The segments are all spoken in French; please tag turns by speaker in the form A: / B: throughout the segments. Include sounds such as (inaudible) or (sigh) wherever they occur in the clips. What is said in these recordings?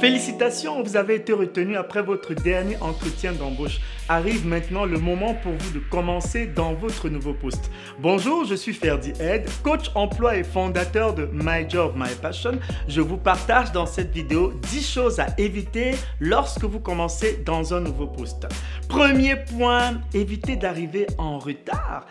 A: Félicitations, vous avez été retenu après votre dernier entretien d'embauche. Arrive maintenant le moment pour vous de commencer dans votre nouveau poste. Bonjour, je suis Ferdi Ed, coach emploi et fondateur de My Job, My Passion. Je vous partage dans cette vidéo 10 choses à éviter lorsque vous commencez dans un nouveau poste. Premier point, évitez d'arriver en retard.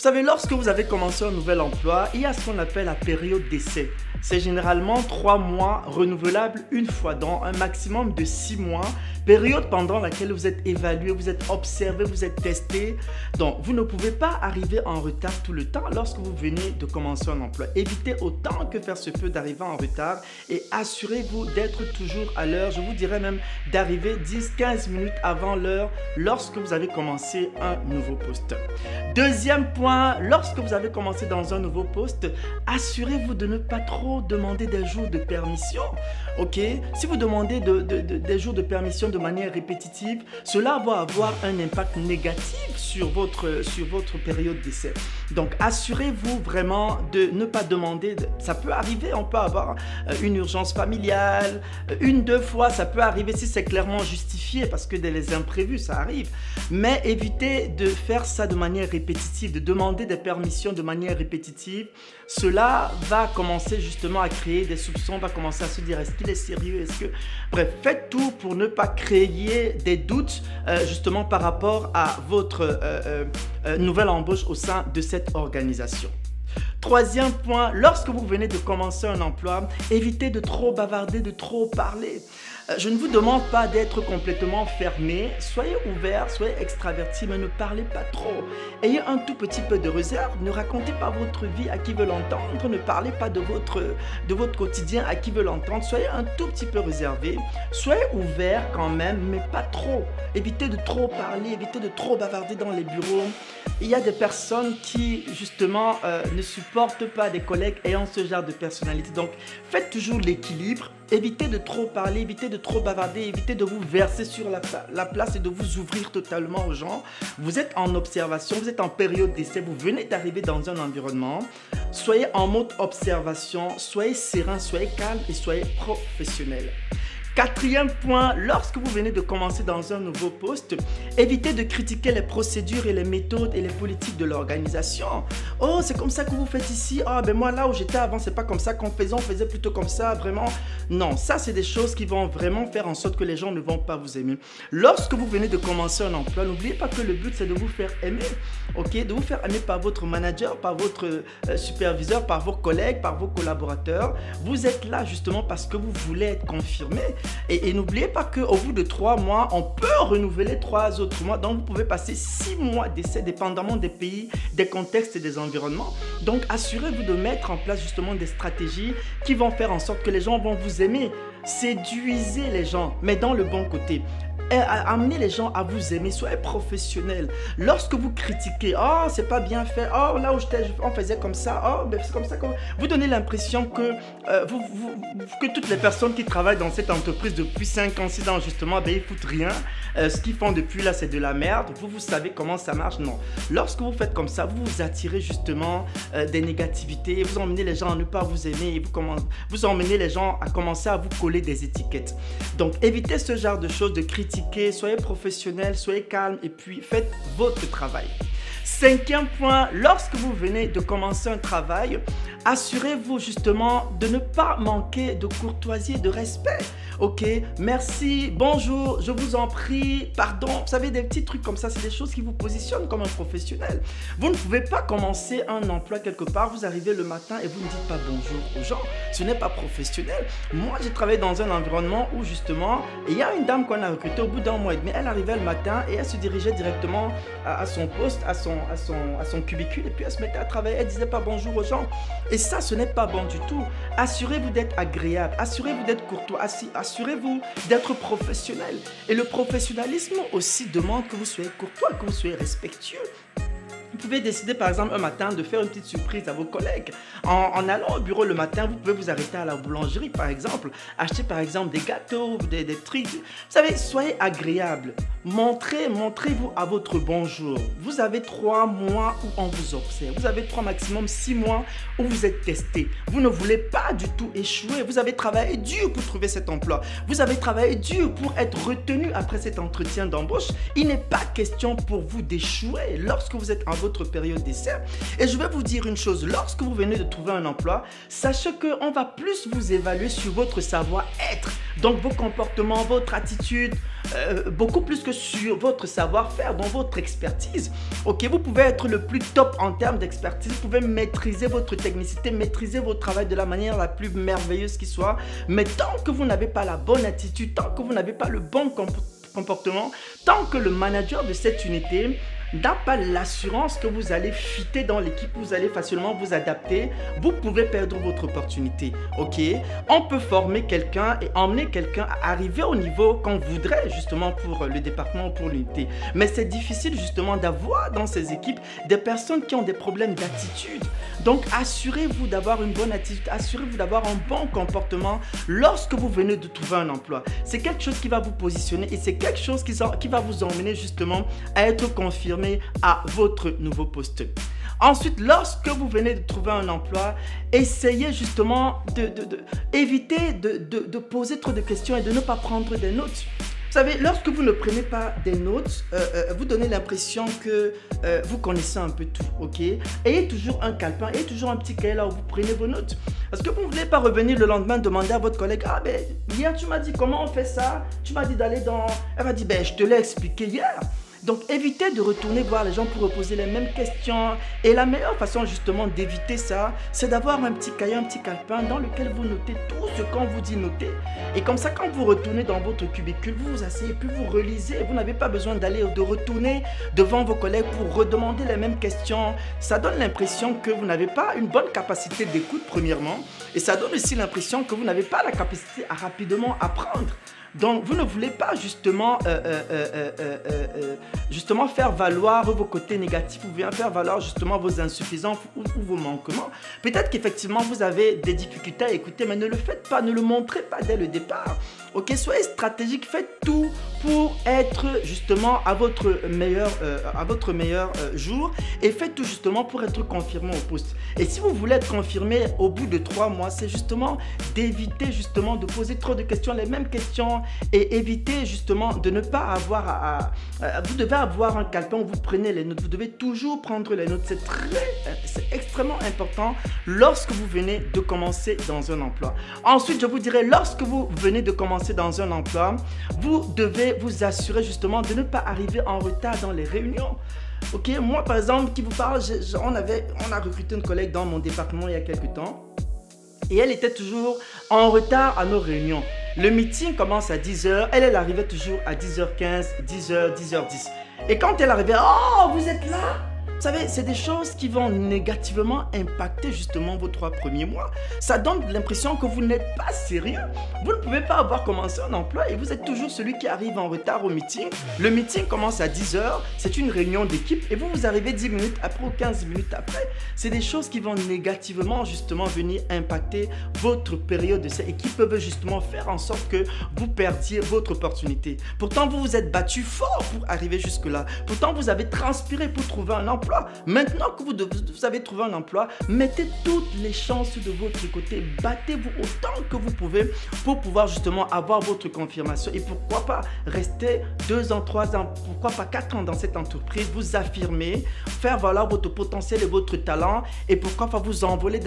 A: Vous savez, lorsque vous avez commencé un nouvel emploi, il y a ce qu'on appelle la période d'essai. C'est généralement trois mois renouvelables une fois dans un maximum de six mois, période pendant laquelle vous êtes évalué, vous êtes observé, vous êtes testé. Donc, vous ne pouvez pas arriver en retard tout le temps lorsque vous venez de commencer un emploi. Évitez autant que faire se peut d'arriver en retard et assurez-vous d'être toujours à l'heure. Je vous dirais même d'arriver 10-15 minutes avant l'heure lorsque vous avez commencé un nouveau poste. Deuxième point, lorsque vous avez commencé dans un nouveau poste, assurez-vous de ne pas trop demander des jours de permission. Ok? Si vous demandez des jours de permission de manière répétitive, cela va avoir un impact négatif sur votre, sur votre période d'essai. Donc, assurez-vous vraiment de ne pas demander. ça peut arriver, on peut avoir euh, une urgence familiale, euh, une, deux fois, ça peut arriver si c'est clairement justifié parce que des imprévus, ça arrive. Mais évitez de faire ça de manière répétitive, de demander demander des permissions de manière répétitive, cela va commencer justement à créer des soupçons, va commencer à se dire est-ce qu'il est sérieux, est-ce que... Bref, faites tout pour ne pas créer des doutes euh, justement par rapport à votre euh, euh, nouvelle embauche au sein de cette organisation. Troisième point, lorsque vous venez de commencer un emploi, évitez de trop bavarder, de trop parler. Euh, je ne vous demande pas d'être complètement fermé. Soyez ouvert, soyez extraverti, mais ne parlez pas trop. Ayez un tout petit peu de réserve. Ne racontez pas votre vie à qui veut l'entendre. Ne parlez pas de votre, de votre quotidien à qui veut l'entendre. Soyez un tout petit peu réservé. Soyez ouvert quand même, mais pas trop. Évitez de trop parler, évitez de trop bavarder dans les bureaux. Il y a des personnes qui, justement, euh, ne supportent pas des collègues ayant ce genre de personnalité. Donc, faites toujours l'équilibre. Évitez de trop parler, évitez de trop bavarder, évitez de vous verser sur la, la, place et de vous ouvrir totalement aux gens. Vous êtes en observation, vous êtes en période d'essai, vous venez d'arriver dans un environnement. Soyez en mode observation, soyez serein, soyez calme et soyez professionnel. Quatrième point, lorsque vous venez de commencer dans un nouveau poste, évitez de critiquer les procédures et les méthodes et les politiques de l'organisation. Oh, c'est comme ça que vous faites ici. Ah, ben moi là où j'étais avant, c'est pas comme ça qu'on faisait, on faisait plutôt comme ça, vraiment. Non, ça c'est des choses qui vont vraiment faire en sorte que les gens ne vont pas vous aimer. Lorsque vous venez de commencer un emploi, n'oubliez pas que le but c'est de vous faire aimer, ok, de vous faire aimer par votre manager, par votre euh, superviseur, par vos collègues, par vos collaborateurs. Vous êtes là justement parce que vous voulez être confirmé. Et, n'oubliez pas qu'au bout de trois mois, on peut renouveler trois autres mois. Donc, vous pouvez passer six mois d'essai, dépendamment des pays, des contextes et des environnements. Donc, assurez-vous de mettre en place justement des stratégies qui vont faire en sorte que les gens vont vous aimer. Séduisez les gens, mais dans le bon côté amenez les gens à vous aimer, soyez professionnel. Lorsque vous critiquez, oh, c'est pas bien fait, oh, là où j'étais, on faisait comme ça, oh, ben, c'est comme ça. Vous donnez l'impression que, euh, vous, que toutes les personnes qui travaillent dans cette entreprise depuis 5 ans, 6 ans, justement, ben, ils foutent rien. Euh, ce qu'ils font depuis là, c'est de la merde. Vous, vous savez comment ça marche Non. Lorsque vous faites comme ça, vous vous attirez justement euh, des négativités, vous emmenez les gens à ne pas vous aimer, et vous, vous emmenez les gens à commencer à vous coller des étiquettes. Donc, évitez ce genre de choses, de soyez professionnel, soyez calme et puis faites votre travail. Cinquième point, lorsque vous venez de commencer un travail, assurez-vous justement de ne pas manquer de courtoisie de respect. Ok, merci, bonjour, je vous en prie, pardon. Vous savez, des petits trucs comme ça, c'est des choses qui vous positionnent comme un professionnel. Vous ne pouvez pas commencer un emploi quelque part, vous arrivez le matin et vous ne dites pas bonjour aux gens. Ce n'est pas professionnel. Moi, j'ai travaillé dans un environnement où justement, il y a une dame qu'on a recrutée au bout d'un mois et demi. Elle arrivait le matin et elle se dirigeait directement à, son poste, à son, à, son, à son cubicule et puis elle se mettait à travailler. Elle disait pas bonjour aux gens. Et ça, ce n'est pas bon du tout. Assurez-vous d'être agréable, assurez-vous d'être courtois, assurez-vous d'être professionnel. Et le professionnalisme aussi demande que vous soyez courtois, que vous soyez respectueux.
B: Pouvez décider par exemple un matin de faire une petite surprise à vos collègues. En, allant au bureau le matin, vous pouvez vous arrêter à la boulangerie par exemple, acheter par exemple des gâteaux, des, des trucs. Vous savez, soyez agréable. Montrez, montrez-vous à votre bonjour. Vous avez trois mois où on vous observe. Vous avez trois maximum six mois où vous êtes testé. Vous ne voulez pas du tout échouer. Vous avez travaillé dur pour trouver cet emploi. Vous avez travaillé dur pour être retenu après cet entretien d'embauche. Il n'est pas question pour vous d'échouer lorsque vous êtes en votre période d'essai. Et je vais vous dire une chose, lorsque vous venez de trouver un emploi, sachez qu'on va plus vous évaluer sur votre savoir-être. Donc vos comportements, votre attitude, euh, beaucoup plus que sur votre savoir-faire, dans votre expertise. Ok, vous pouvez être le plus top en termes d'expertise, vous pouvez maîtriser votre technicité, maîtriser votre travail de la manière la plus merveilleuse qui soit, mais tant que vous n'avez pas la bonne attitude, tant que vous n'avez pas le bon comportement, tant que le manager de cette unité n'a pas l'assurance que vous allez fitter dans l'équipe, vous allez facilement vous adapter, vous pouvez perdre votre opportunité. Ok? On peut former quelqu'un et emmener quelqu'un à arriver au niveau qu'on voudrait justement pour le département ou pour l'unité. Mais c'est difficile justement d'avoir dans ces équipes des personnes qui ont des problèmes d'attitude. Donc assurez-vous d'avoir une bonne attitude, assurez-vous d'avoir un bon comportement lorsque vous venez de trouver un emploi. C'est quelque chose qui va vous positionner et c'est quelque chose qui, qui va vous emmener justement à être confirmé à votre nouveau poste. Ensuite, lorsque vous venez de trouver un emploi, essayez justement d'éviter de, de, poser trop de questions et de ne pas prendre des notes. Vous savez, lorsque vous ne prenez pas des notes, euh, euh, vous donnez l'impression que euh, vous connaissez un peu tout, ok? Ayez toujours un calepin, ayez toujours un petit cahier là où vous prenez vos notes. Parce que vous ne voulez pas revenir le lendemain demander à votre collègue, ah ben, hier tu m'as dit comment on fait ça? Tu m'as dit d'aller dans... Elle va dire, ben, je te l'ai expliqué hier. Donc évitez de retourner voir les gens pour reposer les mêmes questions. Et la meilleure façon justement d'éviter ça, c'est d'avoir un petit cahier, un petit calepin dans lequel vous notez tout ce qu'on vous dit noter. Et comme ça, quand vous retournez dans votre cubicule, vous vous asseyez, puis vous relisez. Vous n'avez pas besoin d'aller de retourner devant vos collègues pour redemander les mêmes questions. Ça donne l'impression que vous n'avez pas une bonne capacité d'écoute premièrement. Et ça donne aussi l'impression que vous n'avez pas la capacité à rapidement apprendre. Donc, vous ne voulez pas justement, euh, euh, euh, faire valoir vos côtés négatifs ou bien faire valoir justement vos insuffisances ou, vos manquements. Peut-être qu'effectivement, vous avez des difficultés à écouter, mais ne le faites pas, ne le montrez pas dès le départ. Ok, soyez stratégique, faites tout pour être justement à votre meilleur, à votre meilleur jour et faites tout justement pour être confirmé au poste. Et si vous voulez être confirmé au bout de trois mois, c'est justement d'éviter justement de poser trop de questions, les mêmes questions et éviter justement de ne pas avoir à, vous devez avoir un calepin où vous prenez les notes. Vous devez toujours prendre les notes. C'est très, c'est extrêmement important lorsque vous venez de commencer dans un emploi. Ensuite, je vous dirais, lorsque vous venez de commencer dans un emploi, vous devez vous assurer justement de ne pas arriver en retard dans les réunions. Ok, moi par exemple, qui vous parle, on, avait, on a recruté une collègue dans mon département il y a quelques temps et elle était toujours en retard à nos réunions. Le meeting commence à 10h, elle, elle arrivait toujours à 10h15, 10h, 10h10. Et quand elle arrivait, oh, vous êtes là vous savez, c'est des choses qui vont négativement impacter justement vos trois premiers mois. Ça donne l'impression que vous n'êtes pas sérieux. Vous ne pouvez pas avoir commencé un emploi et vous êtes toujours celui qui arrive en retard au meeting. Le meeting commence à 10h, c'est une réunion d'équipe et vous, vous arrivez 10 minutes après ou 15 minutes après. C'est des choses qui vont négativement justement venir impacter votre période d'essai et qui peuvent justement faire en sorte que vous perdiez votre opportunité. Pourtant, vous vous êtes battu fort pour arriver jusque-là. Pourtant, vous avez transpiré pour trouver un emploi. Maintenant que vous, avez trouvé un emploi, mettez toutes les chances de votre côté. Battez-vous autant que vous pouvez pour pouvoir justement avoir votre confirmation. Et pourquoi pas rester deux ans, trois ans, pourquoi pas quatre ans dans cette entreprise, vous affirmer, faire valoir votre potentiel et votre talent et pourquoi pas vous envoler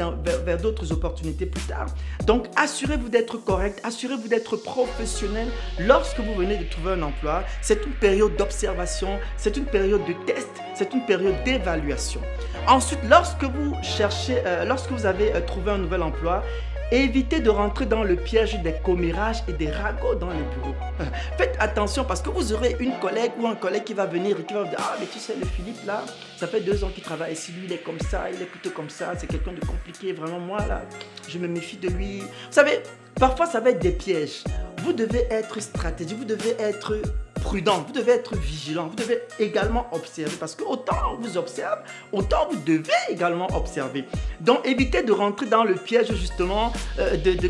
B: vers d'autres opportunités plus tard. Donc assurez-vous d'être correct, assurez-vous d'être professionnel lorsque vous venez de trouver un emploi. C'est une période d'observation, c'est une période de test, c'est une période d évaluation. Ensuite, lorsque vous cherchez, euh, lorsque vous avez euh, trouvé un nouvel emploi, évitez de rentrer dans le piège des commérages et des ragots dans les bureaux. (laughs) Faites attention parce que vous aurez une collègue ou un collègue qui va venir et qui va vous dire Ah, mais tu sais, le Philippe là, ça fait deux ans qu'il travaille ici, lui il est comme ça, il est plutôt comme ça, c'est quelqu'un de compliqué, vraiment moi là, je me méfie de lui. Vous savez, parfois ça va être des pièges. Vous devez être stratégique, vous devez être prudent, vous devez être vigilant, vous devez également observer parce que autant on vous observe, autant vous devez également observer. Donc évitez de rentrer dans le piège justement euh, de, de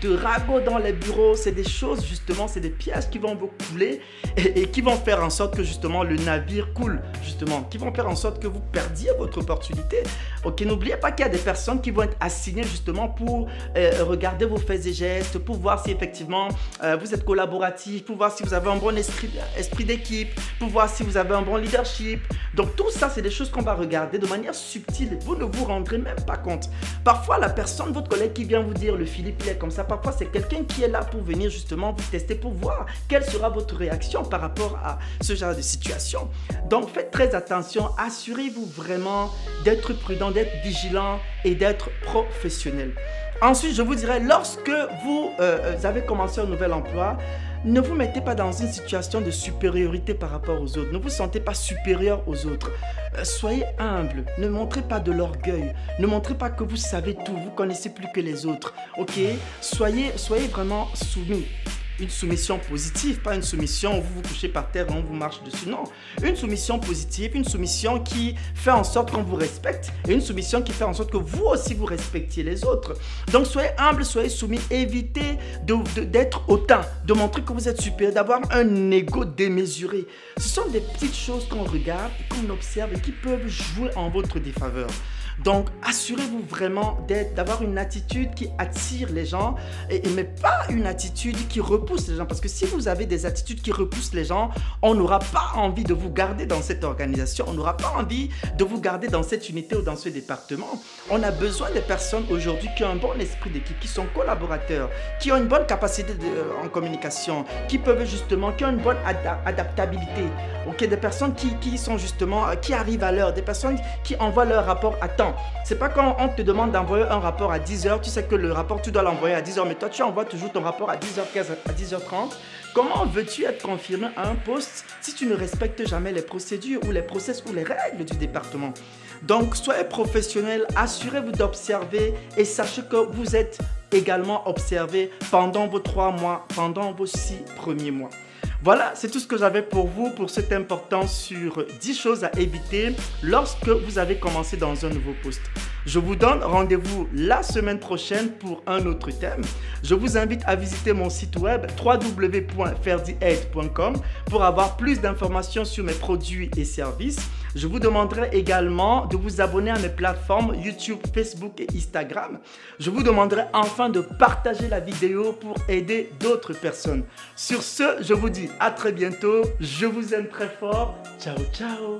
B: de ragot dans les bureaux. C'est des choses justement, c'est des pièges qui vont vous couler et, qui vont faire en sorte que justement le navire coule, justement, qui vont faire en sorte que vous perdiez votre opportunité. Ok, n'oubliez pas qu'il y a des personnes qui vont être assignées justement pour euh, regarder vos faits et gestes, pour voir si effectivement euh, vous êtes collaboratif, pour voir si vous avez un bon esprit, d'équipe, pour voir si vous avez un bon leadership. Donc tout ça, c'est des choses qu'on va regarder de manière subtile. Vous ne vous rendrez même pas compte. Parfois, la personne, votre collègue qui vient vous dire, le Philippe, il est comme ça, parfois c'est quelqu'un qui est là pour venir justement vous tester, pour voir quelle sera votre réaction par rapport à ce genre de situation. Donc faites très attention, assurez-vous vraiment d'être prudent, d'être vigilant et d'être professionnel. Ensuite, je vous dirais, lorsque vous euh, avez commencé un nouvel emploi, ne vous mettez pas dans une situation de supériorité par rapport aux autres. Ne vous sentez pas supérieur aux autres. Euh, soyez humble. Ne montrez pas de l'orgueil. Ne montrez pas que vous savez tout. Vous connaissez plus que les autres. Ok? Soyez, soyez vraiment soumis une soumission positive, pas une soumission où vous vous couchez par terre on vous marche dessus. Non, une soumission positive, une soumission qui fait en sorte qu'on vous respecte et une soumission qui fait en sorte que vous aussi vous respectiez les autres. Donc soyez humble, soyez soumis, évitez d'être hautain, de montrer que vous êtes supérieur, d'avoir un ego démesuré. Ce sont des petites choses qu'on regarde, qu'on observe et qui peuvent jouer en votre défaveur. Donc, assurez-vous vraiment d'avoir une attitude qui attire les gens, et, mais pas une attitude qui repousse les gens. Parce que si vous avez des attitudes qui repoussent les gens, on n'aura pas envie de vous garder dans cette organisation, on n'aura pas envie de vous garder dans cette unité ou dans ce département. On a besoin des personnes aujourd'hui qui ont un bon esprit d'équipe, qui sont collaborateurs, qui ont une bonne capacité de, en communication, qui peuvent justement, qui ont une bonne adaptabilité. Des personnes qui, qui sont justement, qui arrivent à l'heure, des personnes qui envoient leur rapport à temps c'est pas quand on te demande d'envoyer un rapport à 10h, tu sais que le rapport, tu dois l'envoyer à 10h, mais toi, tu envoies toujours ton rapport à 10h15, à 10h30. Comment veux-tu être confirmé à un poste si tu ne respectes jamais les procédures ou les process ou les règles du département? Donc, soyez professionnel, assurez-vous d'observer et sachez que vous êtes également observé pendant vos trois mois, pendant vos six premiers mois. Voilà, c'est tout ce que j'avais pour vous pour cette importance sur 10 choses à éviter lorsque vous avez commencé dans un nouveau poste. Je vous donne rendez-vous la semaine prochaine pour un autre thème. Je vous invite à visiter mon site web www.ferdiaid.com pour avoir plus d'informations sur mes produits et services. Je vous demanderai également de vous abonner à mes plateformes YouTube, Facebook et Instagram. Je vous demanderai enfin de partager la vidéo pour aider d'autres personnes. Sur ce, je vous dis à très bientôt. Je vous aime très fort. Ciao, ciao.